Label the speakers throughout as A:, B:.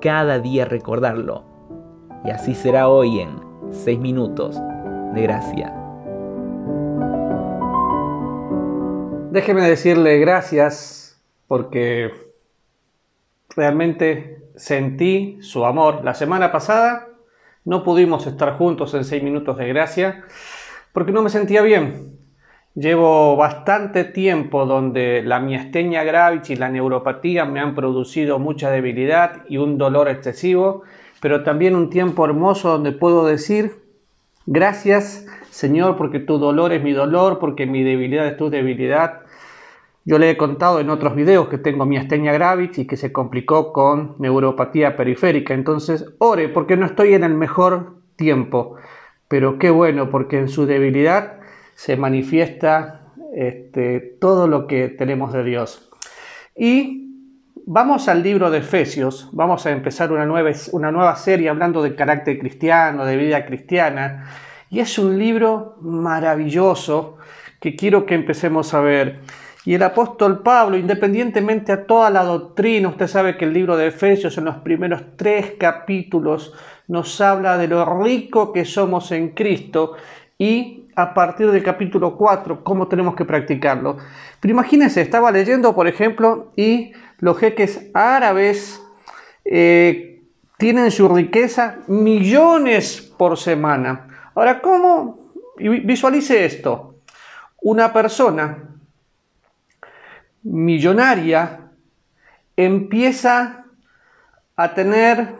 A: cada día recordarlo. Y así será hoy en 6 minutos de gracia.
B: Déjeme decirle gracias porque realmente sentí su amor. La semana pasada no pudimos estar juntos en 6 minutos de gracia porque no me sentía bien. Llevo bastante tiempo donde la miastenia gravis y la neuropatía me han producido mucha debilidad y un dolor excesivo, pero también un tiempo hermoso donde puedo decir, gracias Señor porque tu dolor es mi dolor, porque mi debilidad es tu debilidad. Yo le he contado en otros videos que tengo miastenia gravis y que se complicó con neuropatía periférica, entonces ore porque no estoy en el mejor tiempo, pero qué bueno porque en su debilidad se manifiesta este, todo lo que tenemos de Dios. Y vamos al libro de Efesios, vamos a empezar una nueva, una nueva serie hablando de carácter cristiano, de vida cristiana, y es un libro maravilloso que quiero que empecemos a ver. Y el apóstol Pablo, independientemente a toda la doctrina, usted sabe que el libro de Efesios en los primeros tres capítulos nos habla de lo rico que somos en Cristo y a partir del capítulo 4 cómo tenemos que practicarlo. Pero imagínense, estaba leyendo, por ejemplo, y los jeques árabes eh, tienen su riqueza millones por semana. Ahora, ¿cómo? Visualice esto. Una persona millonaria empieza a tener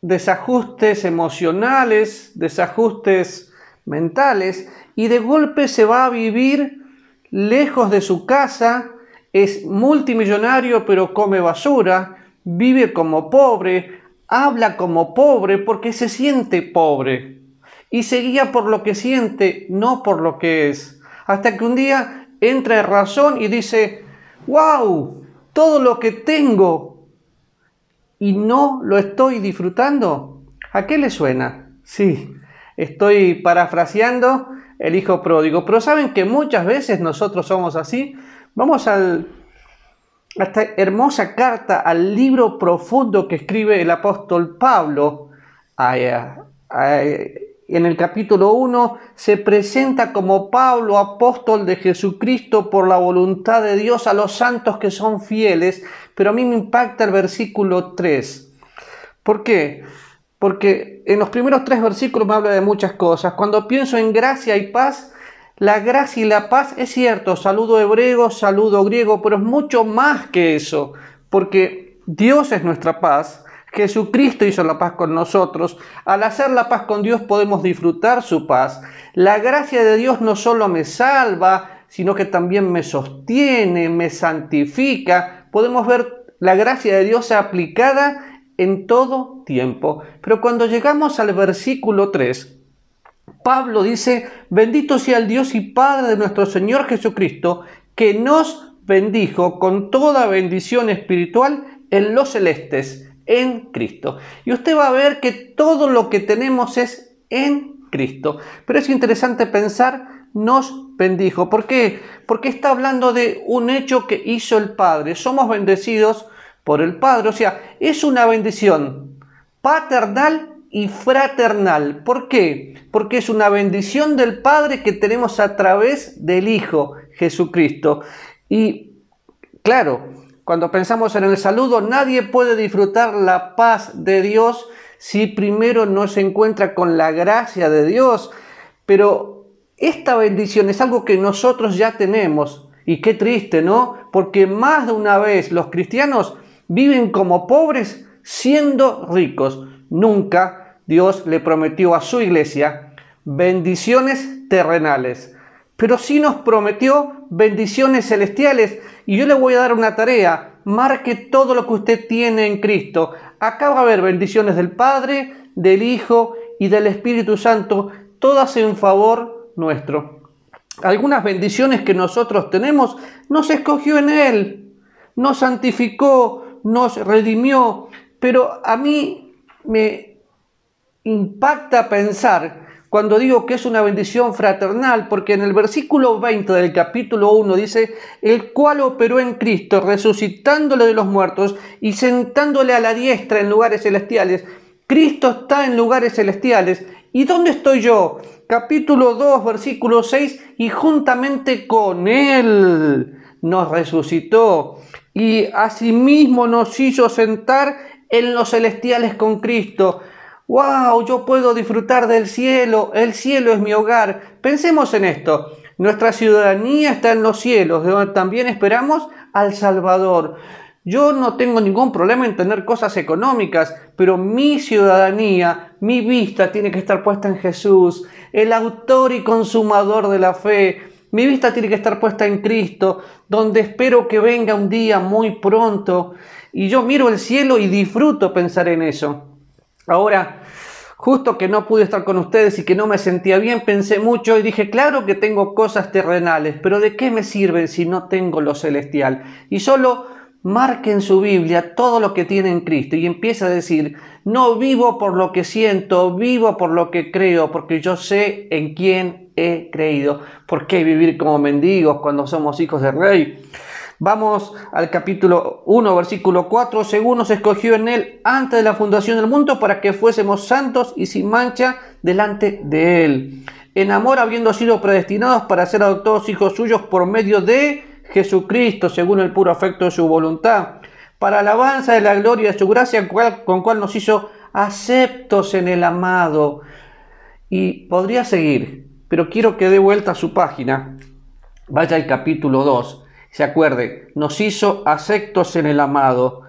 B: desajustes emocionales, desajustes mentales, y de golpe se va a vivir lejos de su casa, es multimillonario pero come basura, vive como pobre, habla como pobre porque se siente pobre y se guía por lo que siente, no por lo que es. Hasta que un día entra en razón y dice, wow, todo lo que tengo y no lo estoy disfrutando. ¿A qué le suena? Sí, estoy parafraseando el hijo pródigo. Pero saben que muchas veces nosotros somos así. Vamos a esta hermosa carta, al libro profundo que escribe el apóstol Pablo. en el capítulo 1 se presenta como Pablo, apóstol de Jesucristo por la voluntad de Dios a los santos que son fieles, pero a mí me impacta el versículo 3. ¿Por qué? Porque en los primeros tres versículos me habla de muchas cosas. Cuando pienso en gracia y paz, la gracia y la paz es cierto, saludo hebreo, saludo griego, pero es mucho más que eso, porque Dios es nuestra paz, Jesucristo hizo la paz con nosotros, al hacer la paz con Dios podemos disfrutar su paz. La gracia de Dios no solo me salva, sino que también me sostiene, me santifica. Podemos ver la gracia de Dios aplicada en todo tiempo. Pero cuando llegamos al versículo 3, Pablo dice, bendito sea el Dios y Padre de nuestro Señor Jesucristo, que nos bendijo con toda bendición espiritual en los celestes, en Cristo. Y usted va a ver que todo lo que tenemos es en Cristo. Pero es interesante pensar, nos bendijo. ¿Por qué? Porque está hablando de un hecho que hizo el Padre. Somos bendecidos por el Padre. O sea, es una bendición paternal y fraternal. ¿Por qué? Porque es una bendición del Padre que tenemos a través del Hijo Jesucristo. Y claro, cuando pensamos en el saludo, nadie puede disfrutar la paz de Dios si primero no se encuentra con la gracia de Dios. Pero esta bendición es algo que nosotros ya tenemos. Y qué triste, ¿no? Porque más de una vez los cristianos viven como pobres siendo ricos. Nunca Dios le prometió a su iglesia bendiciones terrenales, pero sí nos prometió bendiciones celestiales. Y yo le voy a dar una tarea. Marque todo lo que usted tiene en Cristo. Acá va a haber bendiciones del Padre, del Hijo y del Espíritu Santo, todas en favor nuestro. Algunas bendiciones que nosotros tenemos nos escogió en Él, nos santificó, nos redimió, pero a mí me impacta pensar cuando digo que es una bendición fraternal, porque en el versículo 20 del capítulo 1 dice, el cual operó en Cristo, resucitándole de los muertos y sentándole a la diestra en lugares celestiales. Cristo está en lugares celestiales. ¿Y dónde estoy yo? Capítulo 2, versículo 6, y juntamente con Él nos resucitó y asimismo nos hizo sentar en los celestiales con Cristo wow, yo puedo disfrutar del cielo, el cielo es mi hogar. Pensemos en esto, nuestra ciudadanía está en los cielos, donde también esperamos al Salvador. Yo no tengo ningún problema en tener cosas económicas, pero mi ciudadanía, mi vista tiene que estar puesta en Jesús, el autor y consumador de la fe. Mi vista tiene que estar puesta en Cristo, donde espero que venga un día muy pronto. Y yo miro el cielo y disfruto pensar en eso. Ahora, justo que no pude estar con ustedes y que no me sentía bien, pensé mucho y dije, claro que tengo cosas terrenales, pero ¿de qué me sirven si no tengo lo celestial? Y solo marque en su Biblia todo lo que tiene en Cristo y empieza a decir, no vivo por lo que siento, vivo por lo que creo, porque yo sé en quién he creído. ¿Por qué vivir como mendigos cuando somos hijos de rey? Vamos al capítulo 1, versículo 4. Según nos escogió en él antes de la fundación del mundo para que fuésemos santos y sin mancha delante de él. En amor habiendo sido predestinados para ser adoptados hijos suyos por medio de Jesucristo, según el puro afecto de su voluntad, para alabanza de la gloria de su gracia, con cual nos hizo aceptos en el amado. Y podría seguir, pero quiero que dé vuelta a su página. Vaya al capítulo 2 se acuerde, nos hizo aceptos en el amado.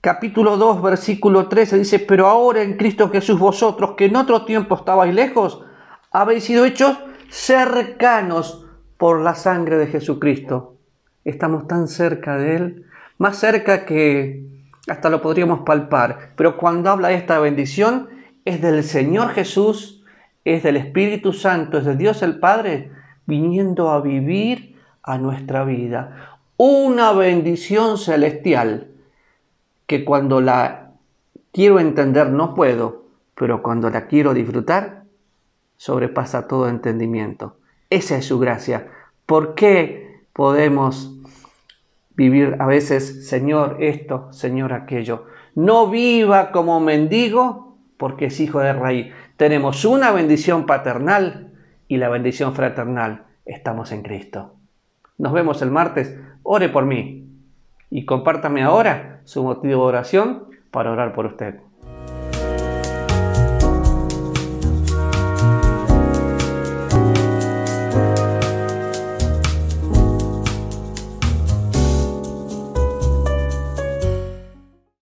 B: Capítulo 2, versículo 13 dice, pero ahora en Cristo Jesús vosotros, que en otro tiempo estabais lejos, habéis sido hechos cercanos por la sangre de Jesucristo. Estamos tan cerca de Él, más cerca que hasta lo podríamos palpar. Pero cuando habla de esta bendición, es del Señor Jesús, es del Espíritu Santo, es de Dios el Padre, viniendo a vivir a nuestra vida. Una bendición celestial que cuando la quiero entender no puedo, pero cuando la quiero disfrutar, sobrepasa todo entendimiento. Esa es su gracia. ¿Por qué podemos vivir a veces, Señor esto, Señor aquello? No viva como mendigo porque es hijo de rey. Tenemos una bendición paternal y la bendición fraternal. Estamos en Cristo. Nos vemos el martes. Ore por mí y compártame ahora su motivo de oración para orar por usted.